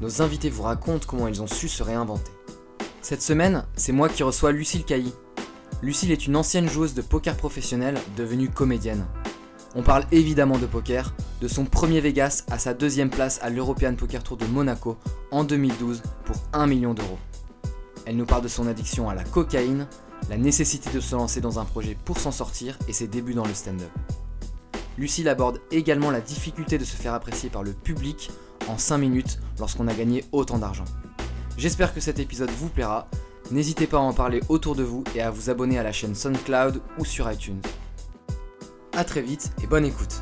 nos invités vous racontent comment ils ont su se réinventer. Cette semaine, c'est moi qui reçois Lucille Cailly. Lucille est une ancienne joueuse de poker professionnelle devenue comédienne. On parle évidemment de poker, de son premier Vegas à sa deuxième place à l'European Poker Tour de Monaco en 2012 pour 1 million d'euros. Elle nous parle de son addiction à la cocaïne, la nécessité de se lancer dans un projet pour s'en sortir et ses débuts dans le stand-up. Lucille aborde également la difficulté de se faire apprécier par le public en 5 minutes lorsqu'on a gagné autant d'argent. J'espère que cet épisode vous plaira. N'hésitez pas à en parler autour de vous et à vous abonner à la chaîne SoundCloud ou sur iTunes. A très vite et bonne écoute.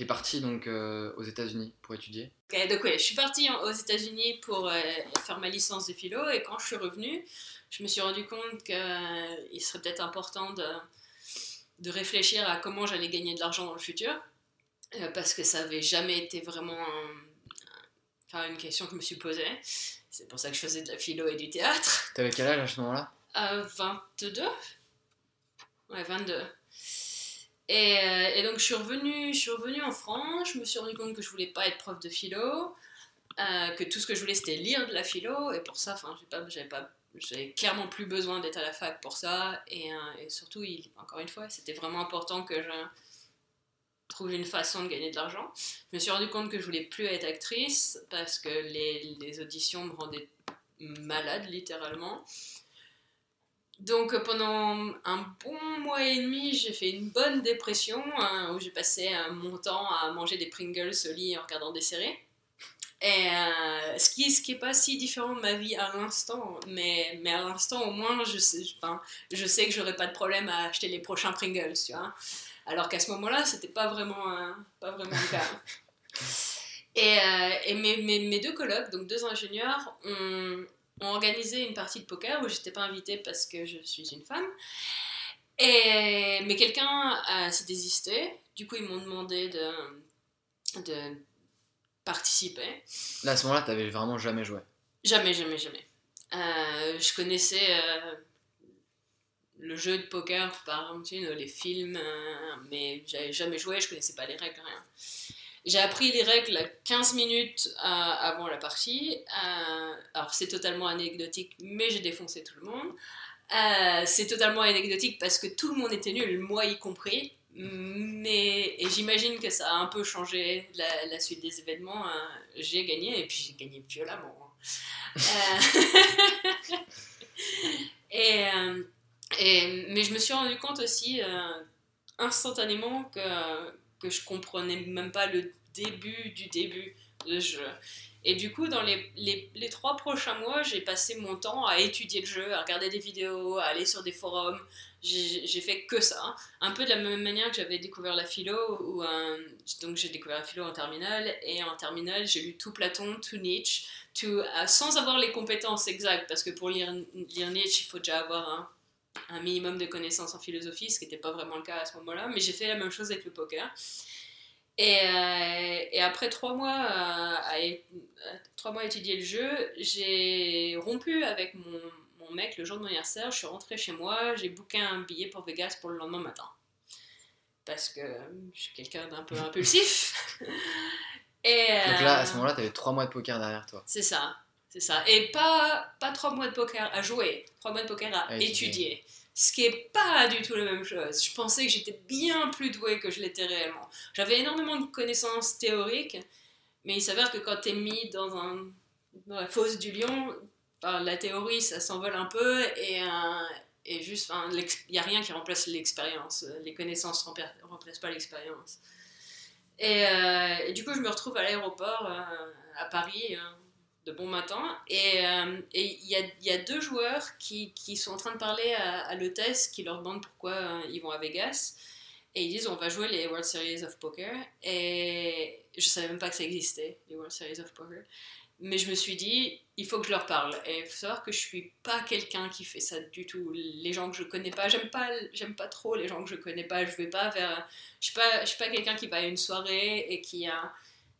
T'es parti donc euh, aux États-Unis pour étudier Ok, donc ouais, je suis partie en- aux États-Unis pour euh, faire ma licence de philo et quand je suis revenue, je me suis rendu compte qu'il serait peut-être important de, de réfléchir à comment j'allais gagner de l'argent dans le futur euh, parce que ça n'avait jamais été vraiment un- une question que je me suis posée. C'est pour ça que je faisais de la philo et du théâtre. T'avais quel âge à ce moment-là? À 22 Ouais, 22. Et, euh, et donc je suis, revenue, je suis revenue en France, je me suis rendu compte que je voulais pas être prof de philo, euh, que tout ce que je voulais c'était lire de la philo, et pour ça, enfin, j'avais clairement plus besoin d'être à la fac pour ça, et, euh, surtout, encore une fois, c'était vraiment important que je trouve une façon de gagner de l'argent. Je me suis rendu compte que je voulais plus être actrice parce que les auditions me rendaient malade littéralement. Donc euh, pendant un bon mois et demi, j'ai fait une bonne dépression hein, où j'ai passé euh, mon temps à manger des Pringles au lit en regardant des séries. Et euh, ce qui ce qui est pas si différent de ma vie à l'instant, mais, mais à l'instant au moins je sais, enfin, je sais que j'aurai pas de problème à acheter les prochains Pringles, tu vois. Alors qu'à ce moment-là, c'était pas vraiment euh, pas vraiment le cas. Et, et mes, mes, mes deux colocs, donc deux ingénieurs, ont, ont organisé une partie de poker où j'étais pas invitée parce que je suis une femme. Et, mais quelqu'un euh, s'est désisté. Du coup, ils m'ont demandé de, de participer. Là à ce moment-là, t'avais vraiment jamais joué. Jamais, jamais, jamais. Euh, je connaissais euh, le jeu de poker par sais, les films, mais j'avais jamais joué, je connaissais pas les règles, rien. J'ai appris les règles 15 minutes euh, avant la partie. Euh, alors c'est totalement anecdotique, mais j'ai défoncé tout le monde. Euh, c'est totalement anecdotique parce que tout le monde était nul, moi y compris. Mais j'imagine que ça a un peu changé la, suite des événements. euh, j'ai gagné et puis j'ai gagné violemment. hein. Et, et- mais je me suis rendu compte aussi instantanément que, que je comprenais même pas le début du début de jeu. Et du coup, dans les, les, trois prochains mois, j'ai passé mon temps à étudier le jeu, à regarder des vidéos, à aller sur des forums. J'ai fait que ça. Un peu de la même manière que j'avais découvert la philo, euh, donc j'ai découvert la philo en terminale, et en terminale, j'ai lu tout Platon, tout Nietzsche, tout, euh, sans avoir les compétences exactes, parce que pour lire, lire Nietzsche, il faut déjà avoir un, un minimum de connaissances en philosophie, ce qui n'était pas vraiment le cas à ce moment-là, mais j'ai fait la même chose avec le poker. Et, euh, et après trois mois à, à à- trois mois à étudier le jeu, j'ai rompu avec mon, mon mec le jour de mon anniversaire. Je suis rentrée chez moi, j'ai booké un billet pour Vegas pour le lendemain matin. Parce que je suis quelqu'un d'un peu impulsif. Et, Donc là, à euh, ce moment-là, t'avais 3 mois de poker derrière toi. c'est ça, c'est ça. Et pas, pas trois mois de poker à jouer, trois mois de poker à À étudier. étudier. Ce qui est pas du tout la même chose. Je pensais que j'étais bien plus douée que je l'étais réellement. J'avais énormément de connaissances théoriques, mais il s'avère que quand t'es mis dans, un, dans la fosse du lion, la théorie ça s'envole un peu et, euh, et juste, il n'y a rien qui remplace l'expérience. Les connaissances ne remplacent pas l'expérience. Et, euh, et du coup, je me retrouve à l'aéroport euh, à Paris de bon matin. Et euh, il y, a, deux joueurs qui, sont en train de parler à, l'hôtesse qui leur demandent pourquoi euh, ils vont à Vegas. Et ils disent on va jouer les World Series of Poker. Et je savais même pas que ça existait, les World Series of Poker. Mais je me suis dit, il faut que je leur parle. Et il faut savoir que je suis pas quelqu'un qui fait ça du tout. Les gens que je connais pas, j'aime pas, j'aime pas trop les gens que je connais pas. Je vais pas vers, je suis pas, je suis pas quelqu'un qui va à une soirée et qui a,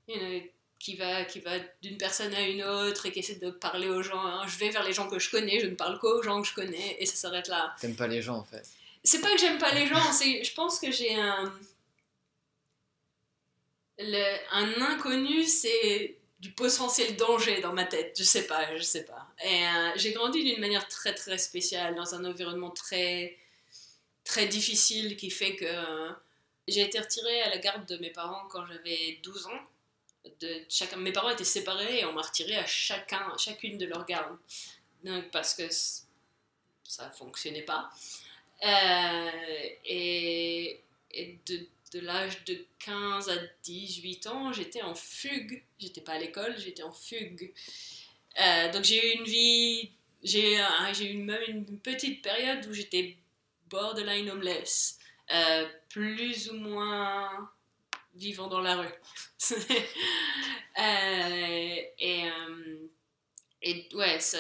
une- qui va, qui va d'une personne à une autre et qui essaie de parler aux gens. hein. Je vais vers les gens que je connais, je ne parle qu'aux gens que je connais et ça s'arrête là. T'aimes pas les gens en fait. C'est pas que j'aime pas les gens, c'est, je pense que j'ai un, le- un inconnu, c'est du potentiel danger dans ma tête. Je sais pas, je sais pas. Et euh, j'ai grandi d'une manière très très spéciale, dans un environnement très très difficile qui fait que euh, j'ai été retirée à la garde de mes parents quand j'avais 12 ans. De chacun, mes parents étaient séparés et on m'a retirée à chacun, chacune de leurs gardes. Parce que ça fonctionnait pas. Euh, et, de, de l'âge de 15 à 18 ans, j'étais en fugue. J'étais pas à l'école, j'étais en fugue. Euh, donc j'ai eu une vie, j'ai euh, eu même une petite période où j'étais borderline homeless, euh, plus ou moins vivant dans la rue. Euh, et, euh, et ouais, ça,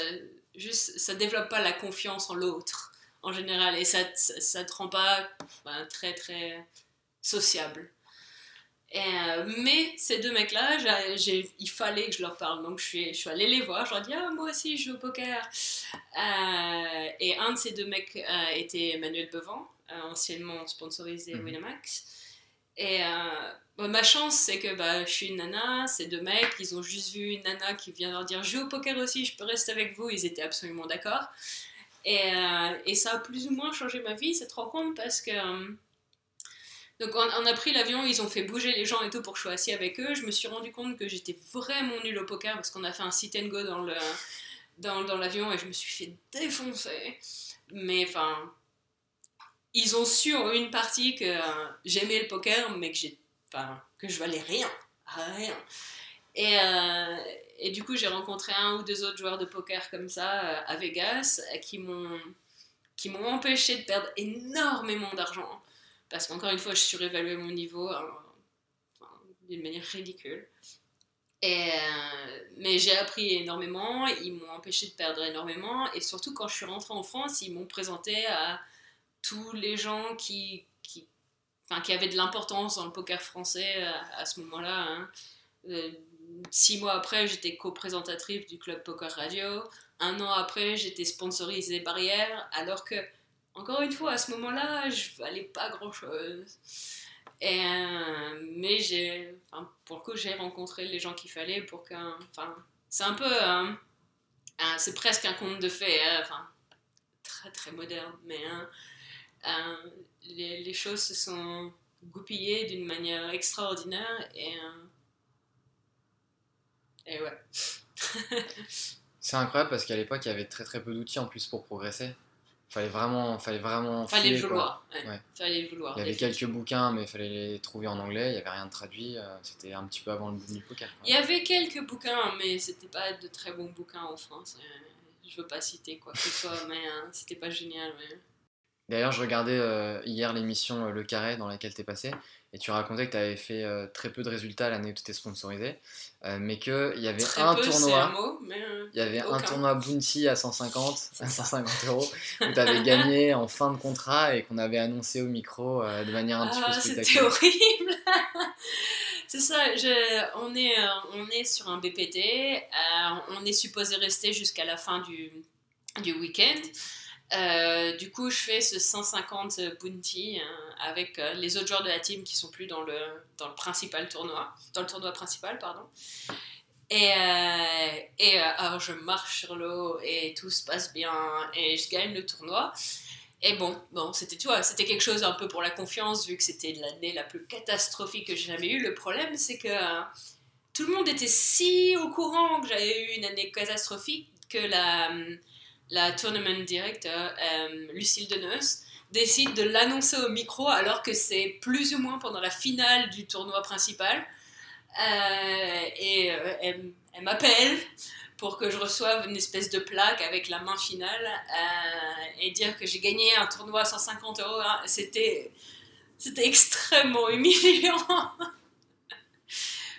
juste, ça développe pas la confiance en l'autre en général et ça, ça, ça te rend pas ben, très très sociable. Et, euh, mais ces deux mecs-là, il fallait que je leur parle. Donc je suis, je suis allée les voir, je leur ai dit Ah, moi aussi je joue au poker. Et un de ces deux mecs était Emmanuel Bevan, anciennement sponsorisé Mhm. Winamax. Et bon, ma chance, c'est que bah, je suis une nana, ces deux mecs, ils ont juste vu une nana qui vient leur dire joue au poker aussi, je peux rester avec vous. Ils étaient absolument d'accord. Et, euh, ça a plus ou moins changé ma vie, cette rencontre, parce que. euh, donc on, a pris l'avion, ils ont fait bouger les gens et tout pour que je sois assis avec eux. Je me suis rendu compte que j'étais vraiment nulle au poker parce qu'on a fait un sit and go dans l'avion et je me suis fait défoncer. Mais enfin, ils ont su en une partie que euh, j'aimais le poker, mais que j'ai, que je valais rien, rien. Et, euh, et du coup, j'ai rencontré un ou deux autres joueurs de poker comme ça euh, à Vegas euh, qui m'ont qui m'ont empêché de perdre énormément d'argent parce qu'encore une fois, je surévaluais mon niveau hein, d'une manière ridicule. Et, mais j'ai appris énormément, ils m'ont empêché de perdre énormément, et surtout quand je suis rentrée en France, ils m'ont présenté à tous les gens qui, enfin, qui avaient de l'importance dans le poker français euh, à, ce moment-là. hein. Euh, six mois après, j'étais co-présentatrice du Club Poker Radio. Un an après, j'étais sponsorisée Barrière, alors que encore une fois, à ce moment-là, je valais pas grand-chose. Et, euh, mais j'ai, pour le coup, j'ai rencontré les gens qu'il fallait pour qu'un, enfin, c'est un peu, un- c'est presque un conte de fées, hein, enfin, très très moderne, mais hein, euh, les, les choses se sont goupillées d'une manière extraordinaire et, euh, et ouais. C'est incroyable parce qu'à l'époque, il y avait très très peu d'outils en plus pour progresser. Fallait vraiment, fallait vraiment. Fallait quoi. vouloir. ouais. Ouais. Fallait le vouloir. Il y avait quelques bouquins, mais il fallait les trouver en anglais. Il n'y avait rien de traduit. euh, C'était un petit peu avant le boom du poker. quoi. Il y avait quelques bouquins, mais c'était pas de très bons bouquins en France. Euh, Je veux pas citer quoi que ce soit, mais euh, c'était pas génial. mais- D'ailleurs, je regardais euh, hier l'émission euh, Le Carré dans laquelle tu es passé, et tu racontais que tu avais fait euh, très peu de résultats l'année où tu étais sponsorisé, euh, mais qu'il y avait Très un peu, c'est un tournoi. mot, mais Il y avait un tournoi Bounty à 150, à 150 euros, où tu avais gagné en fin de contrat et qu'on avait annoncé au micro de manière un petit peu Ah, c'était spectaculaire. horrible. c'est ça. je- on est, on est sur un BPT. on est supposé rester jusqu'à la fin du, du week-end. Euh, du coup, je fais ce 150 bounty euh, avec euh, les autres joueurs de la team qui sont plus dans le, dans le principal tournoi, dans le tournoi principal, pardon. Et, euh, et alors je marche sur l'eau et tout se passe bien et je gagne le tournoi. Et bon, bon c'était c'était quelque chose un peu pour la confiance vu que c'était l'année la plus catastrophique que j'ai jamais eue. Le problème, c'est que tout le monde était si au courant que j'avais eu une année catastrophique que la, la tournament director, euh, Lucille Deneus, décide de l'annoncer au micro alors que c'est plus ou moins pendant la finale du tournoi principal. Euh, et euh, elle, elle m'appelle pour que je reçoive une espèce de plaque avec la main finale euh, et dire que j'ai gagné un tournoi à 150 euros. hein. C'était C'était extrêmement humiliant.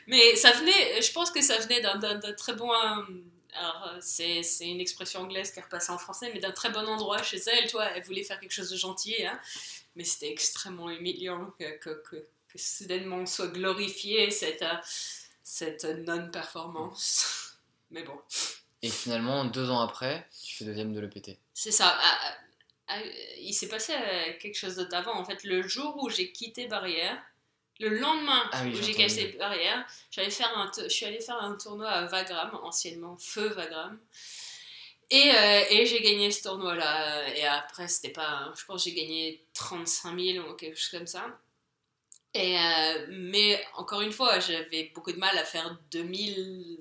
Mais ça venait, je pense que ça venait d'un très bon. Alors, euh, c'est c'est une expression anglaise qui est repassée en français, mais d'un très bon endroit chez elle, toi. Elle voulait faire quelque chose de gentil, hein. Mais c'était extrêmement humiliant que, que, que, que soudainement on soit glorifié cette, euh, cette non-performance. Mais bon. Et finalement, deux ans après, tu fais deuxième de l'EPT. C'est ça. Ah, ah, ah, il s'est passé euh, quelque chose d'autre avant. En fait, le jour où j'ai quitté Barrière, le lendemain Ah oui, où j'ai cassé Barrière, j'allais faire un je suis allée faire un tournoi à Vagram, anciennement Feu Vagram. Et, euh, et j'ai gagné ce tournoi-là. Et après, c'était pas. Je pense que j'ai gagné 35 000 ou quelque chose comme ça. Et, euh, mais encore une fois, j'avais beaucoup de mal à faire 2000,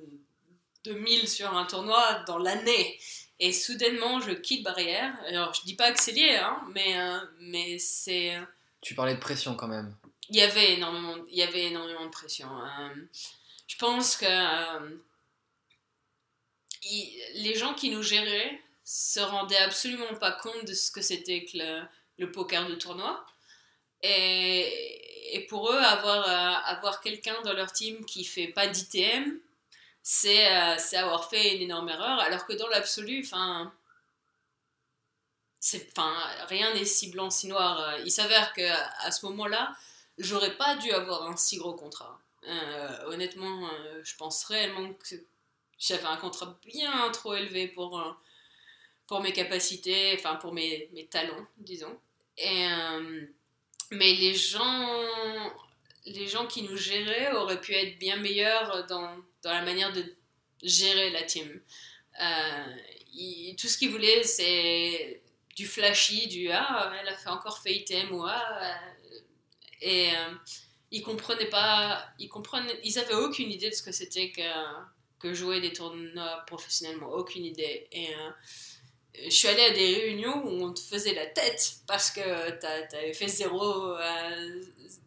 2000 sur un tournoi dans l'année. Et soudainement, je quitte Barrière. Alors, je dis pas que c'est lié, hein, mais, euh, mais c'est. Tu parlais de pression quand même. Il y avait énormément, il y avait énormément de pression. Euh, je pense que euh, les gens qui nous géraient se rendaient absolument pas compte de ce que c'était que le, poker de tournoi. Et, et pour eux, avoir, euh, avoir quelqu'un dans leur team qui fait pas d'ITM, c'est avoir fait une énorme erreur. Alors que dans l'absolu, enfin. Enfin, rien n'est si blanc si noir. Il s'avère que à ce moment-là, j'aurais pas dû avoir un si gros contrat. Euh, honnêtement, euh, je pense réellement que j'avais un contrat bien trop élevé pour, euh, pour mes capacités, enfin pour mes, mes talents, disons. Et, mais les gens, les gens qui nous géraient auraient pu être bien meilleurs dans, dans la manière de gérer la team. Tout ce qu'ils voulaient, c'est du flashy, du ah, elle a fait encore fait ITM ou ah, et euh, ils comprenaient pas, ils comprenaient, ils avaient aucune idée de ce que c'était que, que jouer des tournois professionnellement, aucune idée. Et euh, je suis allée à des réunions où on te faisait la tête parce que t'a- t'avais fait zéro, euh,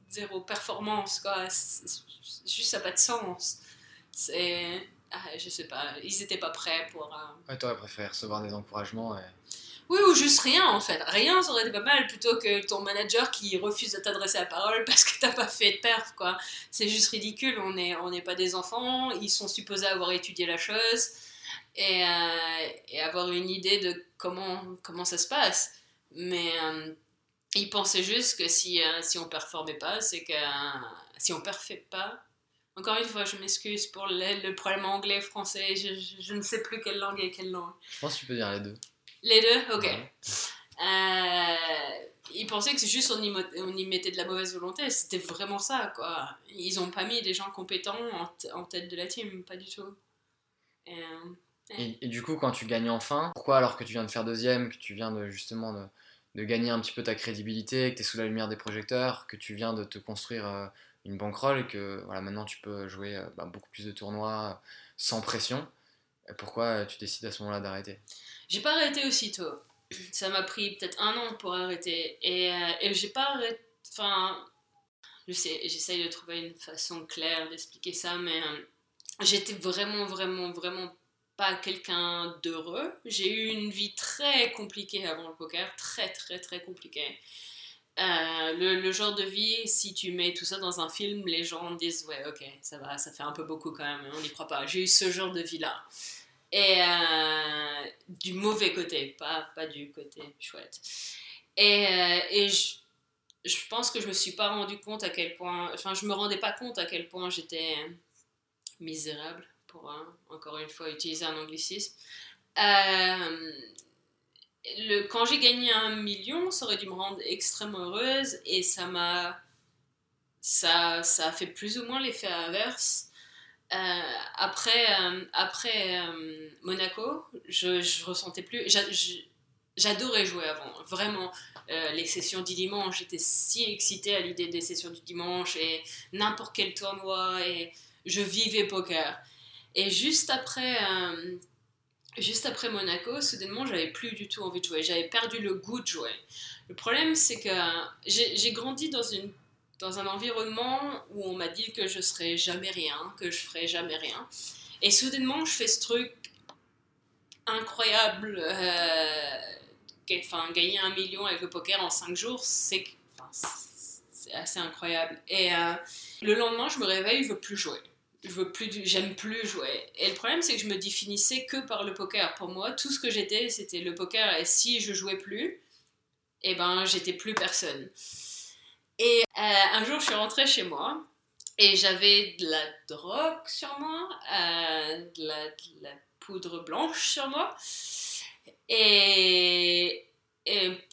zéro performance, quoi. Juste, ça n'a pas de sens. C'est. ah, je sais pas, ils étaient pas prêts pour. euh, Ouais, t'aurais préféré recevoir des encouragements. Et... oui, ou juste rien en fait. Rien, ça aurait été pas mal plutôt que ton manager qui refuse de t'adresser la parole parce que t'as pas fait de perf, quoi. C'est juste ridicule. On n'est on pas des enfants. Ils sont supposés avoir étudié la chose et, euh, avoir une idée de comment, comment ça se passe. Mais euh, ils pensaient juste que si, euh, si on performait pas, c'est que. euh, si on perfait pas. Encore une fois, je m'excuse pour le, problème anglais-français. Je, je- je ne sais plus quelle langue est quelle langue. Je pense que tu peux dire les deux. Les deux Ok. Euh, ils pensaient que c'est juste on y, mo- on y mettait de la mauvaise volonté. C'était vraiment ça, quoi. Ils ont pas mis des gens compétents en, tête de la team, pas du tout. Et, euh, Et, et du coup, quand tu gagnes enfin, pourquoi alors que tu viens de faire deuxième, que tu viens de justement de, de gagner un petit peu ta crédibilité, que tu es sous la lumière des projecteurs, que tu viens de te construire euh, une bankroll et que voilà, maintenant tu peux jouer bah, beaucoup plus de tournois sans pression, pourquoi tu décides à ce moment-là d'arrêter? J'ai pas arrêté aussitôt. Ça m'a pris peut-être un an pour arrêter. Et, euh, et j'ai pas arrêté. Enfin, je sais, j'essaye de trouver une façon claire d'expliquer ça, mais euh, j'étais vraiment, vraiment, vraiment pas quelqu'un d'heureux. J'ai eu une vie très compliquée avant le poker, très, très, très compliquée. Euh, le, le genre de vie, si tu mets tout ça dans un film, les gens disent ouais ok ça va, ça fait un peu beaucoup quand même, on n'y croit pas. J'ai eu ce genre de vie là. Et euh, du mauvais côté, pas, pas du côté chouette. Et, euh, et je, je pense que je me suis pas rendu compte à quel point, enfin je me rendais pas compte à quel point j'étais misérable, pour euh, encore une fois utiliser un anglicisme. Euh, le, quand j'ai gagné un million, ça aurait dû me rendre extrêmement heureuse et ça m'a. Ça, ça a fait plus ou moins l'effet inverse. Euh, après euh, après euh, Monaco, je, je ressentais plus. J'adorais jouer avant, vraiment. Les sessions du dimanche, j'étais si excitée à l'idée des sessions du dimanche et n'importe quel tournoi et je vivais poker. Et juste après, juste après Monaco, soudainement, j'avais plus du tout envie de jouer. J'avais perdu le goût de jouer. Le problème, c'est que j'ai grandi dans, une, dans un environnement où on m'a dit que je serais jamais rien, que je ferais jamais rien. Et soudainement, je fais ce truc incroyable. euh, enfin, gagner un million avec le poker en 5 jours, c'est assez incroyable. Et euh, le lendemain, je me réveille, je veux plus jouer. Je veux plus, j'aime plus jouer. Et le problème, c'est que je me définissais que par le poker. Pour moi, tout ce que j'étais, c'était le poker. Et si je jouais plus, eh ben, j'étais plus personne. Et euh, un jour, je suis rentrée chez moi et j'avais de la drogue sur moi, euh, de, la, poudre blanche sur moi. Et,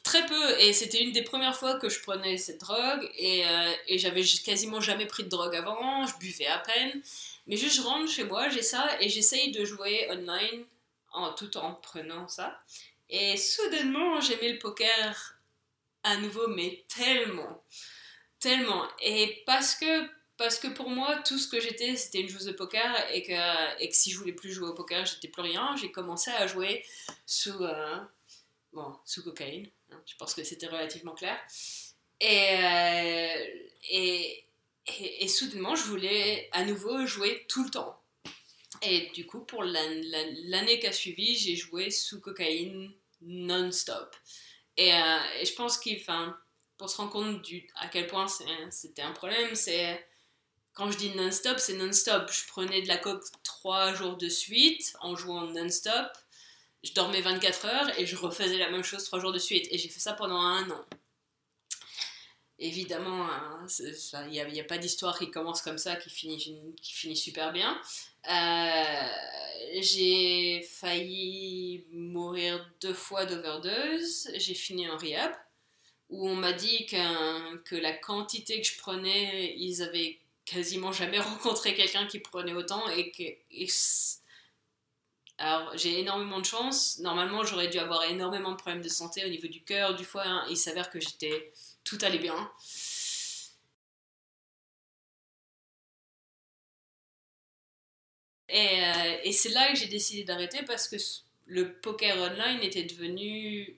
très peu. Et c'était une des premières fois que je prenais cette drogue. Et, euh, j'avais quasiment jamais pris de drogue avant. Je buvais à peine. Mais juste, je rentre chez moi, j'ai ça. Et j'essaye de jouer online tout en prenant ça. Et soudainement, j'aimais le poker à nouveau, mais tellement. Tellement. Et parce que parce que pour moi, tout ce que j'étais, c'était une joueuse de poker et que, si je voulais plus jouer au poker, j'étais plus rien. J'ai commencé à jouer sous, euh, bon, sous cocaïne. hein, je pense que c'était relativement clair. Et, euh, et, et, et soudainement, je voulais à nouveau jouer tout le temps. Et du coup, pour la- la- l'année qui a suivi, j'ai joué sous cocaïne non-stop. Et, euh, et je pense qu'il, pour se rendre compte à quel point c'était un problème, c'est quand je dis non-stop, c'est non-stop. Je prenais de la coke trois jours de suite en jouant non-stop. Je dormais 24 heures et je refaisais la même chose trois jours de suite. Et j'ai fait ça pendant un an. Évidemment, hein, il n'y a, pas d'histoire qui commence comme ça, qui finit super bien. Euh, j'ai failli mourir deux fois d'overdose. J'ai fini en rehab où on m'a dit qu'un- que la quantité que je prenais, ils avaient quasiment jamais rencontré quelqu'un qui prenait autant et que. alors, j'ai énormément de chance. Normalement, j'aurais dû avoir énormément de problèmes de santé au niveau du cœur, du foie. hein. Il s'avère que j'étais. Tout allait bien. Et, euh, et c'est là que j'ai décidé d'arrêter parce que le poker online était devenu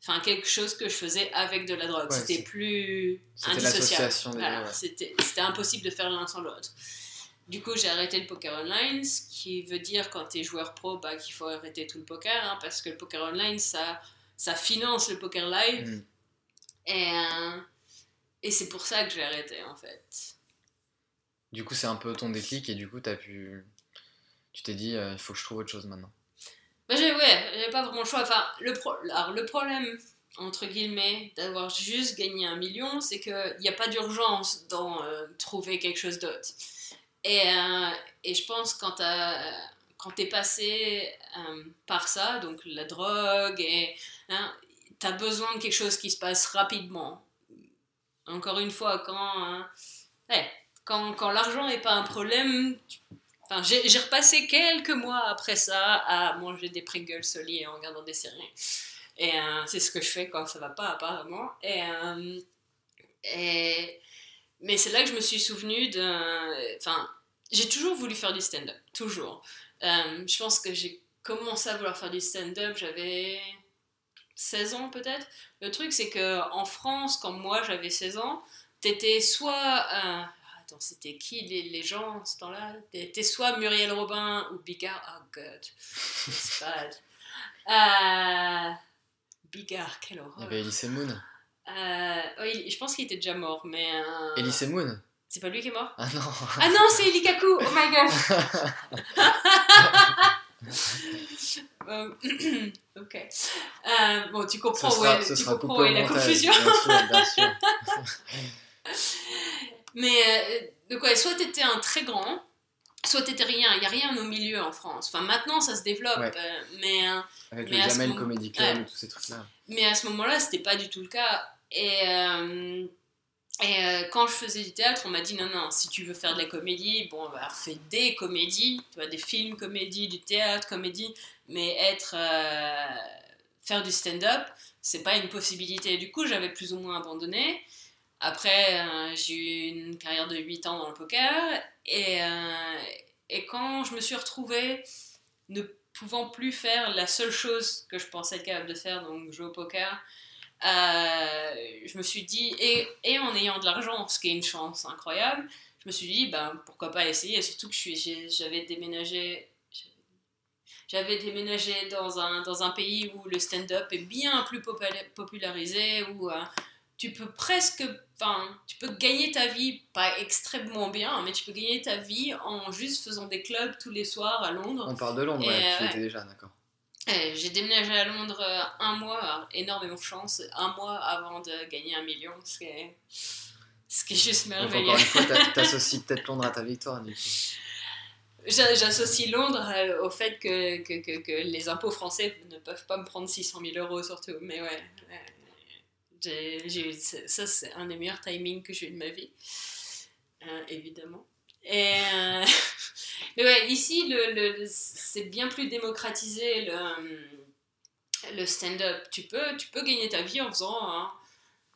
enfin quelque chose que je faisais avec de la drogue. Ouais, c'était plus indissociable. Voilà, ouais. c'était impossible de faire l'un sans l'autre. Du coup, j'ai arrêté le poker online, ce qui veut dire quand tu es joueur pro bah, qu'il faut arrêter tout le poker, hein, parce que le poker online, ça, ça finance le poker live. Mm. Et, euh, et c'est pour ça que j'ai arrêté, en fait. Du coup, c'est un peu ton déclic et du coup, t'as pu. Tu t'es dit, euh, il faut que je trouve autre chose maintenant. Bah, j'ai, ouais, j'avais pas vraiment le choix. Enfin, le, pro- alors, le problème, entre guillemets, d'avoir juste gagné un million, c'est qu'il n'y a pas d'urgence dans euh, trouver quelque chose d'autre. Et, euh, et je pense quand quand t'es passé euh, par ça, donc la drogue, et hein, t'as besoin de quelque chose qui se passe rapidement. Encore une fois, quand, hein, quand, quand l'argent n'est pas un problème, Enfin, j'ai repassé quelques mois après ça à manger des Pringles solides en regardant des séries. Et euh, c'est ce que je fais quand ça va pas, apparemment. Et, euh, et- mais c'est là que je me suis souvenu de. Enfin, j'ai toujours voulu faire du stand-up, toujours. Euh, je pense que j'ai commencé à vouloir faire du stand-up, j'avais 16 ans peut-être. Le truc, c'est que en France, quand moi j'avais 16 ans, t'étais soit. Attends, c'était qui les, les gens en ce temps-là? T'étais soit Muriel Robin ou Bigard? Oh god, it's bad. Euh, Bigard, quelle Il y horreur. avait Elise Moon. Euh, oui, je pense qu'il était déjà mort, mais. euh, Elise Moon C'est pas lui qui est mort? Ah non Ah non, c'est Eli Kaku Oh my god Euh, Ok. Euh, bon, tu comprends où sera, est, ce tu sera comprends est la confusion. Bien sûr, bien sûr. Mais euh, de quoi Soit t'étais un très grand, soit t'étais rien. Il y a rien au milieu en France. Enfin, maintenant ça se développe, Ouais. euh, mais. euh, Avec Mais le Jamel moment- Comedy Club ouais. et tous ces trucs-là. Mais à ce moment-là, c'était pas du tout le cas. Et, euh, et euh, quand je faisais du théâtre, on m'a dit non, non, si tu veux faire de la comédie, bon, bah, fais des comédies, tu vois, des films comédie, du théâtre comédie, mais être. faire du stand-up, c'est pas une possibilité. Du coup, j'avais plus ou moins abandonné. Après, euh, j'ai eu une carrière de 8 ans dans le poker. Et, euh, et quand je me suis retrouvée ne pouvant plus faire la seule chose que je pensais être capable de faire, donc jouer au poker, euh, je me suis dit, et, en ayant de l'argent, ce qui est une chance incroyable, je me suis dit, ben, pourquoi pas essayer, surtout que j'avais déménagé. J'avais déménagé dans un, dans un pays où le stand-up est bien plus popula- popularisé, où tu peux presque enfin, tu peux gagner ta vie, pas extrêmement bien, mais tu peux gagner ta vie en juste faisant des clubs tous les soirs à Londres. On parle de Londres, Et, ouais, tu ouais. étais déjà, d'accord. Eh, J'ai déménagé à Londres euh, un mois, énormément de chance, un mois avant de gagner un million, ce qui est, ce qui est juste Donc merveilleux. encore une fois, t'a- t'associes peut-être Londres à ta victoire, du coup. J'a- J'associe Londres euh, au fait que, que, que, que les impôts français ne peuvent pas me prendre 600 000 euros surtout. Mais ouais, ouais. Ça c'est un des meilleurs timings que j'ai eu de ma vie, Euh, évidemment. Et, euh, ouais, ici, le, le- c'est bien plus démocratisé le, le stand-up. Tu peux, tu peux gagner ta vie en faisant hein,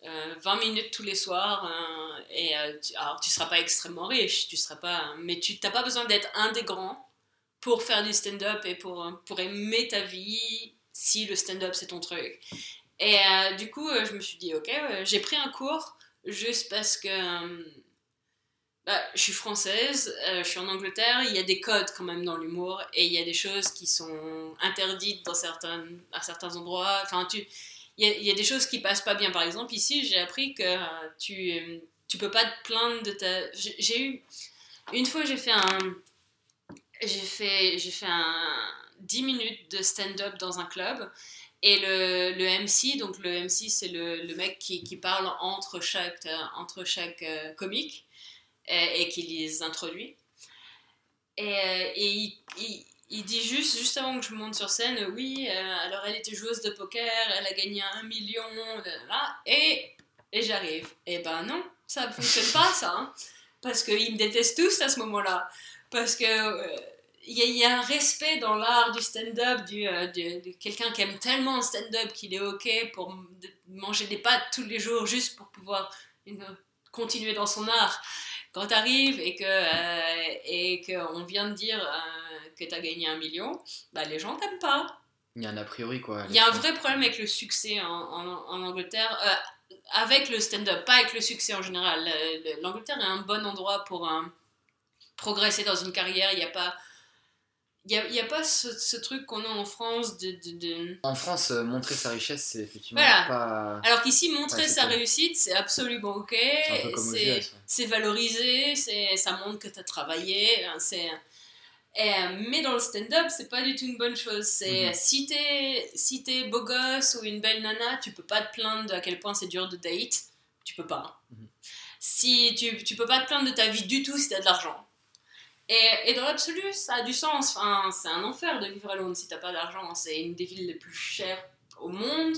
euh, 20 minutes tous les soirs. hein, et, euh, tu, alors, tu seras pas extrêmement riche, tu seras pas, mais tu n'as pas besoin d'être un des grands pour faire du stand-up et pour, euh, pour aimer ta vie si le stand-up c'est ton truc. Et euh, du coup, euh, je me suis dit, ok, ouais, j'ai pris un cours juste parce que euh, bah, je suis française, je suis en Angleterre, il y a des codes quand même dans l'humour et il y a des choses qui sont interdites dans certains, à certains endroits. Enfin, tu, il y, a, des choses qui passent pas bien. Par exemple, ici, j'ai appris que tu, tu peux pas te plaindre de ta. J'ai eu. Une fois, j'ai fait un. J'ai fait, j'ai fait un 10 minutes de stand-up dans un club. Et le, le MC, donc le MC, c'est le, le mec qui, qui parle entre chaque, euh, entre chaque euh, comique et, et qui les introduit. Et, euh, et il, il- dit juste, juste avant que je monte sur scène, euh, oui, euh, alors elle était joueuse de poker, elle a gagné un million, et, et j'arrive. Et ben non, ça ne fonctionne pas ça, hein, parce qu'ils me détestent tous à ce moment-là. Parce que euh, il y, a- il y a un respect dans l'art du stand-up, du, euh, du- de quelqu'un qui aime tellement le stand-up qu'il est OK pour de manger des pâtes tous les jours juste pour pouvoir you know, continuer dans son art. Quand tu arrives et que euh, et qu'on vient de dire euh, que tu as gagné un million, bah, les gens t'aiment pas. Il y a un a priori, quoi. Il y a un vrai problème avec le succès en, en, en Angleterre, euh, avec le stand-up, pas avec le succès en général. Le- le- L'Angleterre est un bon endroit pour progresser dans une carrière. Il n'y a pas, il y a, pas ce, ce truc qu'on a en France de... de- de- En France, euh, montrer sa richesse, c'est effectivement Voilà. pas. Alors qu'ici, montrer Ouais, sa cool. réussite, c'est absolument ok. C'est ouais. valorisé, ça montre que tu as travaillé. hein, c'est euh, mais dans le stand-up, c'est pas du tout une bonne chose. C'est Mhm. si t'es si t'es beau gosse ou une belle nana, tu peux pas te plaindre de à quel point c'est dur de date. Tu peux pas. Mhm. Si tu, tu peux pas te plaindre de ta vie du tout si t'as de l'argent. Et, dans l'absolu, ça a du sens. Enfin, c'est un enfer de vivre à Londres si t'as pas d'argent. C'est une des villes les plus chères au monde.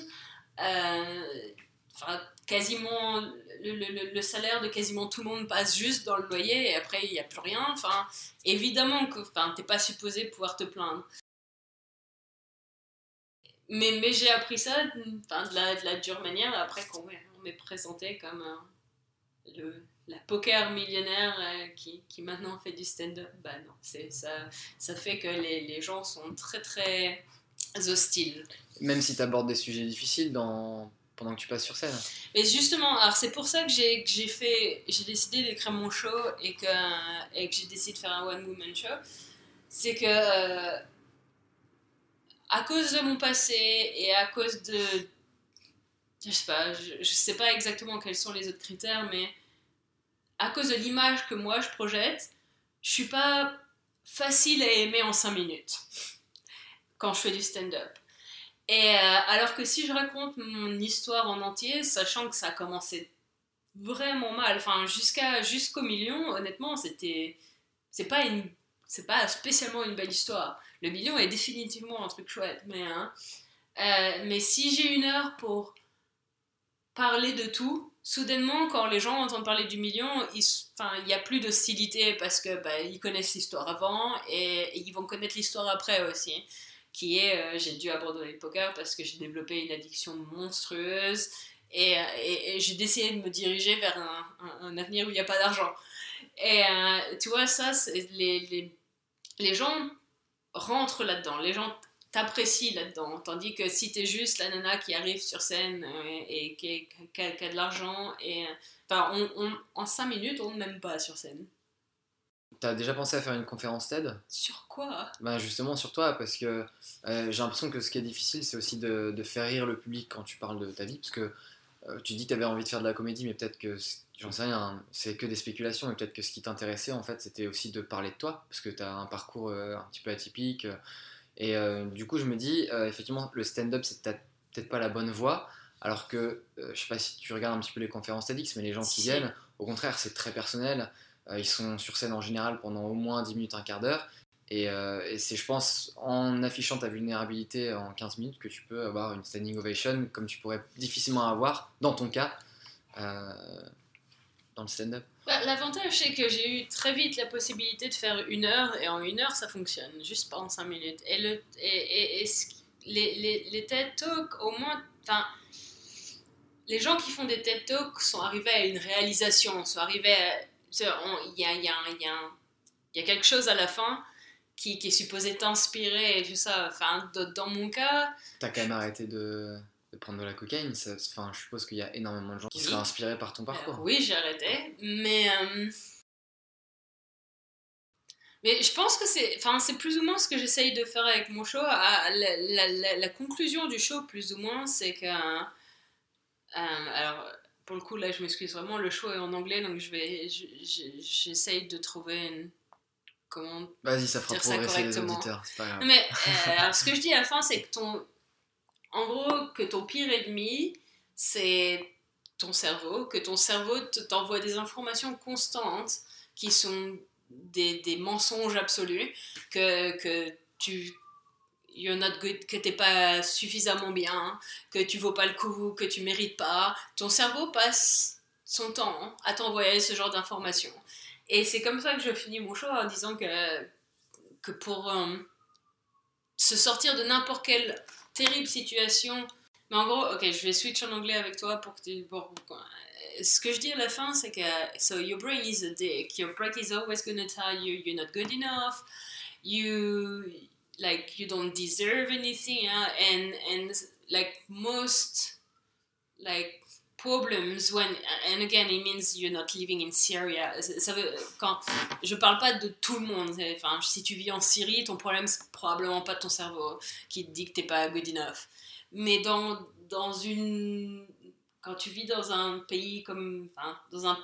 Euh, enfin, quasiment le, salaire de quasiment tout le monde passe juste dans le loyer et après il n'y a plus rien. Enfin, évidemment que enfin, t'es pas supposé pouvoir te plaindre. Mais, mais j'ai appris ça enfin, de, la, de la dure manière après qu'on m'ait- présenté comme euh, le, la poker millionnaire euh, qui, qui maintenant fait du stand-up. Bah non, c'est, ça, ça fait que les, les gens sont très très hostiles. Même si tu abordes des sujets difficiles dans... pendant que tu passes sur scène. Et justement, alors c'est pour ça que j'ai que j'ai fait, j'ai décidé d'écrire mon show et que et que j'ai décidé de faire un one woman show, c'est que euh, à cause de mon passé et à cause de, je sais pas, je, je sais pas exactement quels sont les autres critères, mais à cause de l'image que moi je projette, je suis pas facile à aimer en 5 minutes quand je fais du stand-up. Et euh, alors que si je raconte mon histoire en entier, sachant que ça a commencé vraiment mal, enfin jusqu'à jusqu'au million, honnêtement, c'était c'est pas une c'est pas spécialement une belle histoire. Le million est définitivement un truc chouette, mais hein, euh, mais si j'ai une heure pour parler de tout, soudainement quand les gens entendent parler du million, il y a plus d'hostilité parce que bah, ils connaissent l'histoire avant et, ils vont connaître l'histoire après aussi qui est euh, j'ai dû abandonner le poker parce que j'ai développé une addiction monstrueuse et, euh, j'ai décidé de me diriger vers un, avenir où il n'y a pas d'argent. Et euh, tu vois, ça, les, les, les gens rentrent là-dedans, les gens t'apprécient là-dedans, tandis que si t'es juste la nana qui arrive sur scène euh, et, qui, qui a, qui a de l'argent, et euh, enfin, on, on- en 5 minutes, on ne m'aime pas sur scène. T'as déjà pensé à faire une conférence TED? Sur quoi? Bah justement sur toi, parce que euh, j'ai l'impression que ce qui est difficile, c'est aussi de, de faire rire le public quand tu parles de ta vie, parce que euh, tu dis que tu avais envie de faire de la comédie, mais peut-être que, j'en sais rien, hein, c'est que des spéculations, et peut-être que ce qui t'intéressait, en fait, c'était aussi de parler de toi, parce que tu as un parcours euh, un petit peu atypique. Et euh, du coup, je me dis, euh, effectivement, le stand-up, c'est peut-être pas la bonne voie, alors que, euh, je sais pas si tu regardes un petit peu les conférences TEDx, mais les gens qui viennent, au contraire, c'est très personnel. Euh, ils sont sur scène en général pendant au moins 10 minutes, un quart d'heure. Et, et c'est, je pense, en affichant ta vulnérabilité en 15 minutes que tu peux avoir une standing ovation comme tu pourrais difficilement avoir, dans ton cas, dans le stand-up. Bah, L'avantage, c'est que j'ai eu très vite la possibilité de faire une heure, et en une heure, ça fonctionne, juste pas en cinq minutes. Et, le, et, et, les, les, les TED Talks, au moins, les gens qui font des TED Talks sont arrivés à une réalisation, sont arrivés à. Il y y, y, y a quelque chose à la fin qui, qui est supposé t'inspirer et tout ça. Enfin, dans mon cas, T'as quand même arrêté de, de prendre de la cocaïne. ça- Enfin, je suppose qu'il y a énormément de gens qui Oui. seraient inspirés par ton Alors, parcours. oui, j'ai arrêté, mais euh, mais je pense que c'est, enfin, c'est plus ou moins ce que j'essaye de faire avec mon show. Ah, La, la- la- la conclusion du show, plus ou moins, c'est que, euh, alors, pour le coup, là, je m'excuse vraiment, le show est en anglais, donc je vais, je- je- j'essaye de trouver une, comment Vas-y, ça fera progresser les auditeurs, c'est pas grave. non, mais euh, alors, ce que je dis à la fin, c'est que ton. En gros, que ton pire ennemi, c'est ton cerveau, que ton cerveau te- t'envoie des informations constantes qui sont des, des mensonges absolus, que, que tu. You're not good, que t'es pas suffisamment bien, que tu vaux pas le coup, que tu mérites pas. Ton cerveau passe son temps à t'envoyer ce genre d'informations. Et c'est comme ça que je finis mon show en disant que, que pour euh, se sortir de n'importe quelle terrible situation. Mais en gros, ok, je vais switch en anglais avec toi pour que tu. ce que je dis à la fin, c'est que. So, your brain is a dick. Your brain is always gonna tell you you're not good enough. You. Like, you don't deserve anything. hein, And, and, like, most. Like, problems when and again it means you're not living in Syria. Ça veut quand je parle pas de tout le monde enfin si tu vis en Syrie ton problème c'est probablement pas ton cerveau qui te dit que t'es pas good enough. Mais dans dans une quand tu vis dans un pays comme enfin, dans un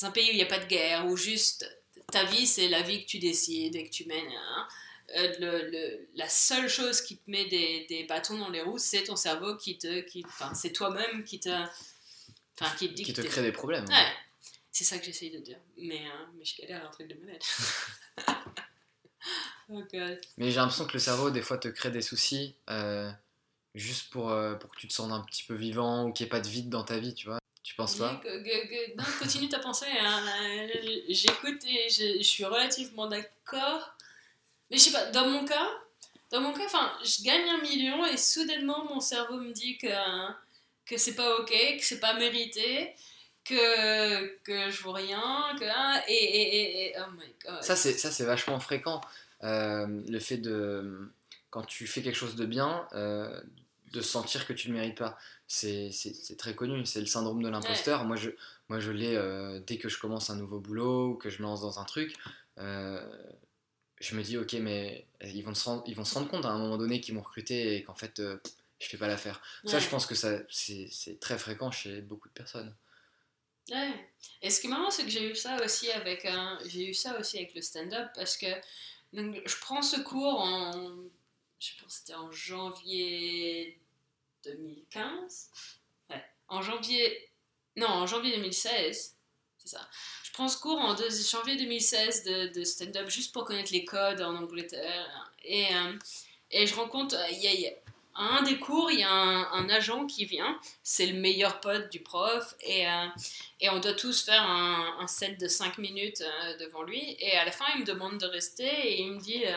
dans un pays où il n'y a pas de guerre où juste ta vie c'est la vie que tu décides et que tu mènes hein, euh, le, le- la seule chose qui te met des, des bâtons dans les roues, c'est ton cerveau qui te. Qui, c'est toi-même qui te. Enfin, qui Qui que te crée des problèmes. hein. Ouais, c'est ça que j'essaye de dire. Mais, euh, mais je galère à un truc de malade. oh god. Mais j'ai l'impression que le cerveau, des fois, te crée des soucis euh, juste pour, euh, pour que tu te sentes un petit peu vivant ou qu'il n'y ait pas de vide dans ta vie, tu vois. Tu penses pas? Non, continue ta pensée. hein. J'écoute et je, je suis relativement d'accord. Mais je sais pas, dans mon cas, dans mon cas, enfin, je gagne un million et soudainement mon cerveau me dit que, que c'est pas ok, que c'est pas mérité, que, que je vaux rien, que. hein, Et, et, et, et- oh my god. Ça, c'est vachement fréquent. Euh, le fait de. Quand tu fais quelque chose de bien, euh, de sentir que tu ne le mérites pas. C'est très connu. C'est le syndrome de l'imposteur. Moi, je, moi, je l'ai euh, dès que je commence un nouveau boulot ou que je me lance dans un truc. euh, je me dis, ok, mais ils vont, se rendre, ils vont se rendre compte à un moment donné qu'ils m'ont recruté et qu'en fait, euh, je fais pas l'affaire. Ça, je pense que ça c'est très fréquent chez beaucoup de personnes. Ouais. Et ce qui est marrant, c'est que j'ai eu ça aussi avec un, j'ai eu ça aussi avec le stand-up parce que donc, je prends ce cours en, je pense c'était en janvier 2015. Ouais. En janvier, non, en janvier 2016. Je prends ce cours en janvier 2016 de, stand-up juste pour connaître les codes en Angleterre. Et, euh, et je rencontre, euh, il y à un des cours, il y a un, agent qui vient, c'est le meilleur pote du prof, et, euh, et on doit tous faire un, set de 5 minutes devant lui. Et à la fin, il me demande de rester et il me dit euh,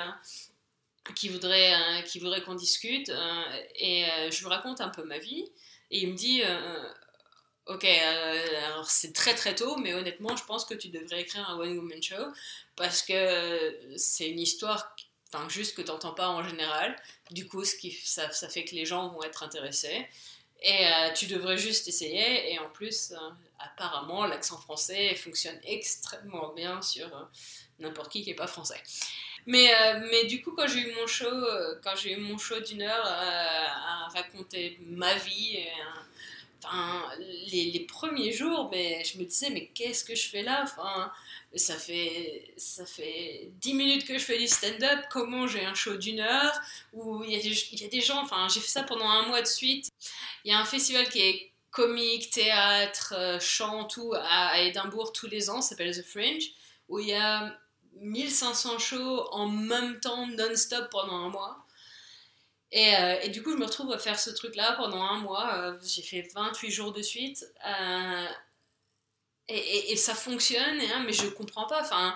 qu'il voudrait, qu'on discute. et je lui raconte un peu ma vie. Et il me dit Ok, euh, alors c'est très très tôt, mais honnêtement, je pense que tu devrais écrire un One Woman Show parce que c'est une histoire. Enfin, juste que tu n'entends pas en général. Du coup, ce qui, ça, ça fait que les gens vont être intéressés. Et euh, tu devrais juste essayer. Et en plus, euh, apparemment, l'accent français fonctionne extrêmement bien sur euh, n'importe qui qui n'est pas français. Mais, euh, mais du coup, quand j'ai eu mon show, euh, quand j'ai eu mon show d'une heure euh, à raconter ma vie, et, euh, les, les premiers jours, mais je me disais, mais qu'est-ce que je fais là? Ça fait, ça fait 10 minutes que je fais du stand-up, comment j'ai un show d'une heure, où il y, a des, gens, enfin, j'ai fait ça pendant un mois de suite. Il y a un festival qui est comique, théâtre, euh, chant, tout, à, Édimbourg tous les ans, s'appelle The Fringe, où il y a 1500 shows en même temps, non-stop pendant un mois. Et, euh, et, du coup, je me retrouve à faire ce truc-là pendant un mois. Euh, j'ai fait 28 jours de suite. Euh, et, ça fonctionne, hein, mais je comprends pas. Enfin,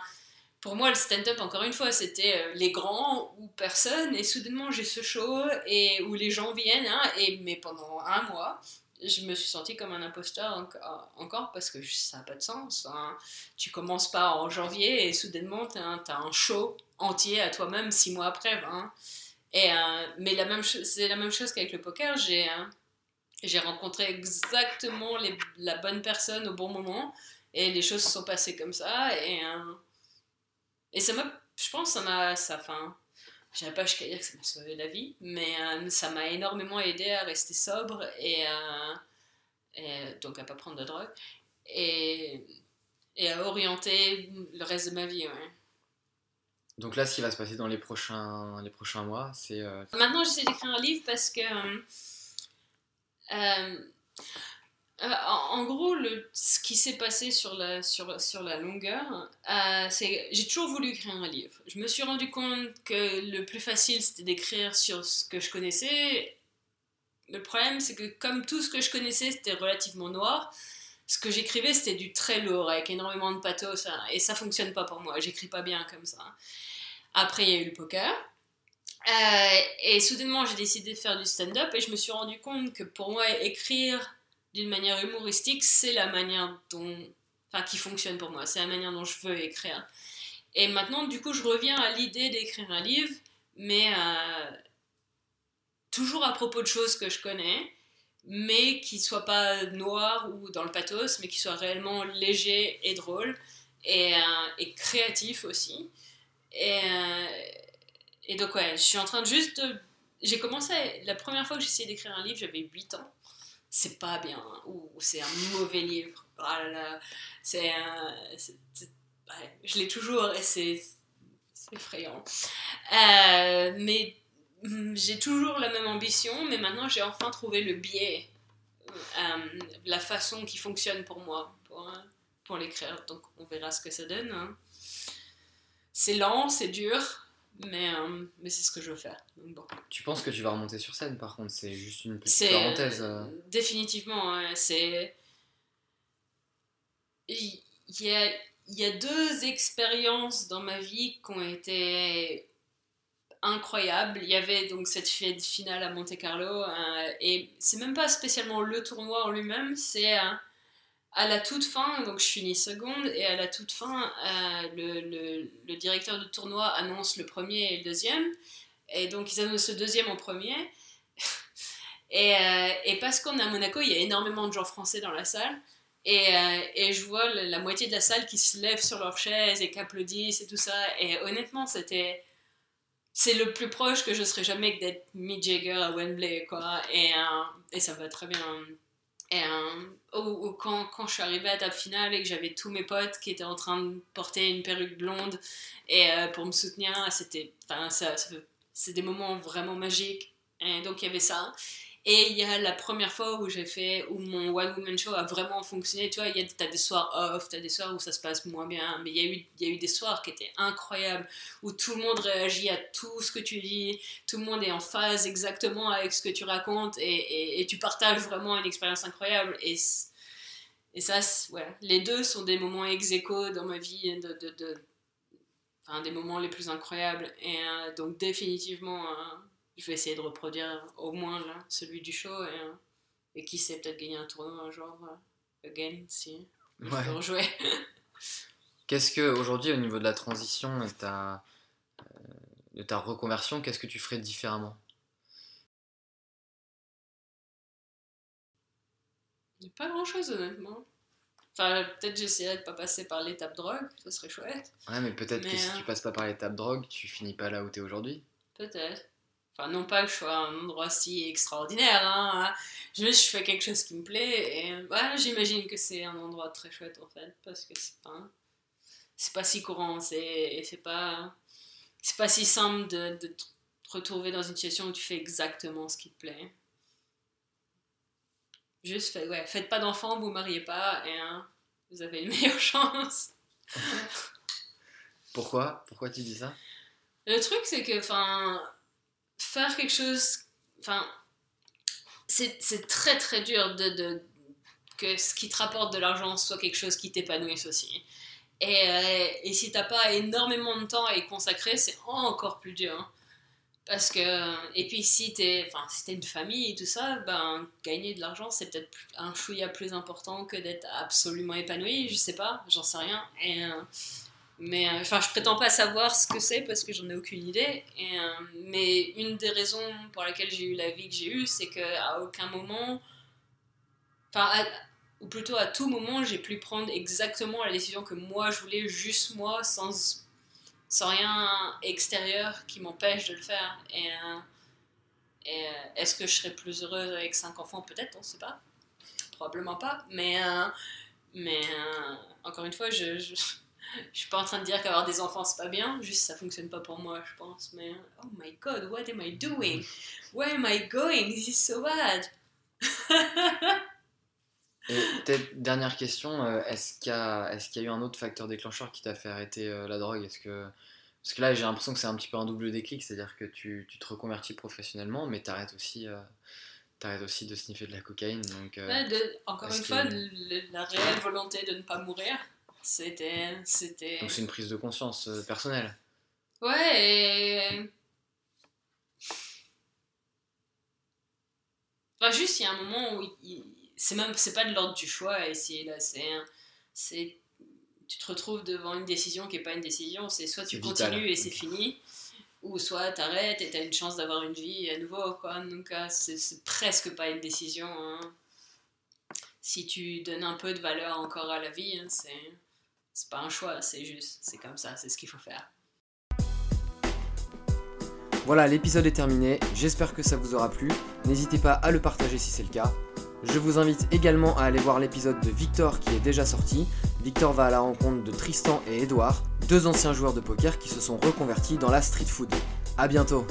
pour moi, le stand-up, encore une fois, c'était les grands ou personne. Et soudainement, j'ai ce show et, où les gens viennent. Hein, et, mais pendant un mois, je me suis sentie comme un imposteur encore, parce que ça n'a pas de sens. Hein. Tu commences pas en janvier et soudainement, tu as, un show entier à toi-même six mois après. Euh, mais c'est la même chose qu'avec le poker. J'ai euh, rencontré exactement la bonne personne au bon moment et les choses se sont passées comme ça. Et, euh, et ça m'a, je pense, ça m'a, ça, enfin, pas jusqu'à dire que ça m'a sauvé la vie, mais ça m'a énormément aidé à rester sobre et, et, donc à pas prendre de drogue et, et à orienter le reste de ma vie. Ouais. Donc là, ce qui va se passer dans les prochains, les prochains mois, c'est... Euh... Maintenant, j'essaie d'écrire un livre parce que... Euh, euh, en, gros, ce qui s'est passé sur la, sur, sur la longueur, c'est j'ai toujours voulu écrire un livre. Je me suis rendu compte que le plus facile, c'était d'écrire sur ce que je connaissais. Le problème, c'est que comme tout ce que je connaissais, c'était relativement noir, ce que j'écrivais, c'était du très lourd, avec énormément de pathos, hein, et ça fonctionne pas pour moi. J'écris pas bien comme ça. Après, il y a eu le poker. Euh, et soudainement, j'ai décidé de faire du stand-up et je me suis rendu compte que pour moi, écrire d'une manière humoristique, c'est la manière dont. Enfin, qui fonctionne pour moi. C'est la manière dont je veux écrire. Et maintenant, du coup, je reviens à l'idée d'écrire un livre, mais euh, toujours à propos de choses que je connais, mais qui soient pas noires ou dans le pathos, mais qui soient réellement légers et drôles, et, euh, et créatifs aussi. Et, euh, et, donc, ouais, je suis en train de juste. J'ai commencé. La première fois que j'ai essayé d'écrire un livre, j'avais 8 ans. C'est pas bien, ou c'est un mauvais livre. Oh là là, c'est. Ouais, je l'ai toujours et c'est effrayant. Euh, mais j'ai toujours la même ambition, mais maintenant j'ai enfin trouvé le biais, euh, la façon qui fonctionne pour moi, pour, pour l'écrire. Donc on verra ce que ça donne. Hein c'est lent, c'est dur, mais, euh, mais c'est ce que je veux faire. Donc, bon. Tu penses que tu vas remonter sur scène par contre? C'est juste une petite parenthèse. Euh... Définitivement, ouais, c'est. Il y a, il y a deux expériences dans ma vie qui ont été incroyables. Il y avait donc cette finale à Monte Carlo, euh, et c'est même pas spécialement le tournoi en lui-même, c'est. Euh, à la toute fin, donc je finis seconde, et à la toute fin, euh, le, directeur du tournoi annonce le premier et le deuxième, et donc ils annoncent le deuxième en premier. et, parce qu'on est à Monaco, il y a énormément de gens français dans la salle, et, je vois la, la, moitié de la salle qui se lève sur leur chaise et qui applaudissent et tout ça, et honnêtement, c'était. C'est le plus proche que je serais jamais d'être Mick Jagger à Wembley, quoi, et, et ça va très bien et, euh, quand, quand, je suis arrivée à la table finale et que j'avais tous mes potes qui étaient en train de porter une perruque blonde et euh, pour me soutenir, c'était, ça, des moments vraiment magiques. Donc il y avait ça. Et il y a la première fois où j'ai fait, où mon One Woman Show a vraiment fonctionné. Tu vois, il y a, t'as des soirs off, t'as des soirs où ça se passe moins bien, mais il y, a eu, y a eu des soirs qui étaient incroyables, où tout le monde réagit à tout ce que tu dis, tout le monde est en phase exactement avec ce que tu racontes, et, et, tu partages vraiment une expérience incroyable. Et, et ça, ouais, les deux sont des moments ex dans ma vie, de, de, enfin, des moments les plus incroyables. Et euh, donc, définitivement. Je vais essayer de reproduire au moins là, celui du show et, euh, et qui sait peut-être gagner un tournoi un jour euh, again si je ouais. peux rejouer. qu'est-ce que aujourd'hui au niveau de la transition et ta, euh, de ta reconversion, qu'est-ce que tu ferais différemment? Pas grand chose honnêtement. Enfin, peut-être j'essaierais de pas passer par l'étape drogue, ça serait chouette. Ouais, mais peut-être que si euh... tu passes pas par l'étape drogue, tu finis pas là où t'es aujourd'hui. Peut-être. Enfin, non pas que je sois un endroit si extraordinaire, hein, juste je fais quelque chose qui me plaît et bah, j'imagine que c'est un endroit très chouette en fait, parce que c'est pas, c'est pas si courant, c'est, c'est pas, c'est pas si simple de, de te retrouver dans une situation où tu fais exactement ce qui te plaît. Juste, fait, ouais, faites pas d'enfants, vous mariez pas et hein, vous avez une meilleure chance. Pourquoi? Pourquoi tu dis ça? Le truc, c'est que, enfin, faire quelque chose, enfin, c'est très très dur de, de- que ce qui te rapporte de l'argent soit quelque chose qui t'épanouisse aussi. Et, euh, et si t'as pas énormément de temps à y consacrer, c'est encore plus dur. Parce que, et puis si t'es enfin, si une famille et tout ça, ben, gagner de l'argent c'est peut-être un chouïa plus important que d'être absolument épanoui, je sais pas, j'en sais rien. Et, euh, mais euh, enfin, je prétends pas savoir ce que c'est parce que j'en ai aucune idée. Et, euh, mais une des raisons pour laquelle j'ai eu la vie que j'ai eue, c'est qu'à aucun moment, enfin, ou plutôt à tout moment, j'ai pu prendre exactement la décision que moi je voulais, juste moi, sans, sans rien extérieur qui m'empêche de le faire. Et, euh, est-ce que je serais plus heureuse avec cinq enfants? Peut-être, on sait pas. Probablement pas. Mais, mais encore une fois, je, je suis pas en train de dire qu'avoir des enfants c'est pas bien, juste ça fonctionne pas pour moi, je pense. Mais oh my god, what am I doing? Where am I going? This is so bad. Et peut-être dernière question, euh, est-ce qu'il y, a- y eu un autre facteur déclencheur qui t'a fait arrêter euh, la drogue? Est-ce que parce que là j'ai l'impression que c'est un petit peu un double déclic, c'est-à-dire que tu, tu te reconvertis professionnellement, mais t'arrêtes aussi, euh, t'arrêtes aussi de sniffer de la cocaïne. Donc euh, Ouais, de- encore une fois, la réelle volonté de ne pas mourir, c'était. c'était... donc c'est une prise de conscience euh, personnelle. Ouais, et... Enfin, juste, il y a un moment où il- il- c'est même c'est pas de l'ordre du choix ici, là, c'est c'est tu te retrouves devant une décision qui est pas une décision, c'est soit tu C'est vital. continues et c'est fini, ou soit t'arrêtes et t'as une chance d'avoir une vie à nouveau, quoi. Donc, euh, c'est c'est presque pas une décision. hein. Si tu donnes un peu de valeur encore à la vie, hein, c'est c'est pas un choix, c'est juste, c'est comme ça, c'est ce qu'il faut faire. Voilà, l'épisode est terminé. J'espère que ça vous aura plu. N'hésitez pas à le partager si c'est le cas. Je vous invite également à aller voir l'épisode de Victor qui est déjà sorti. Victor va à la rencontre de Tristan et Edouard, deux anciens joueurs de poker qui se sont reconvertis dans la street food. A bientôt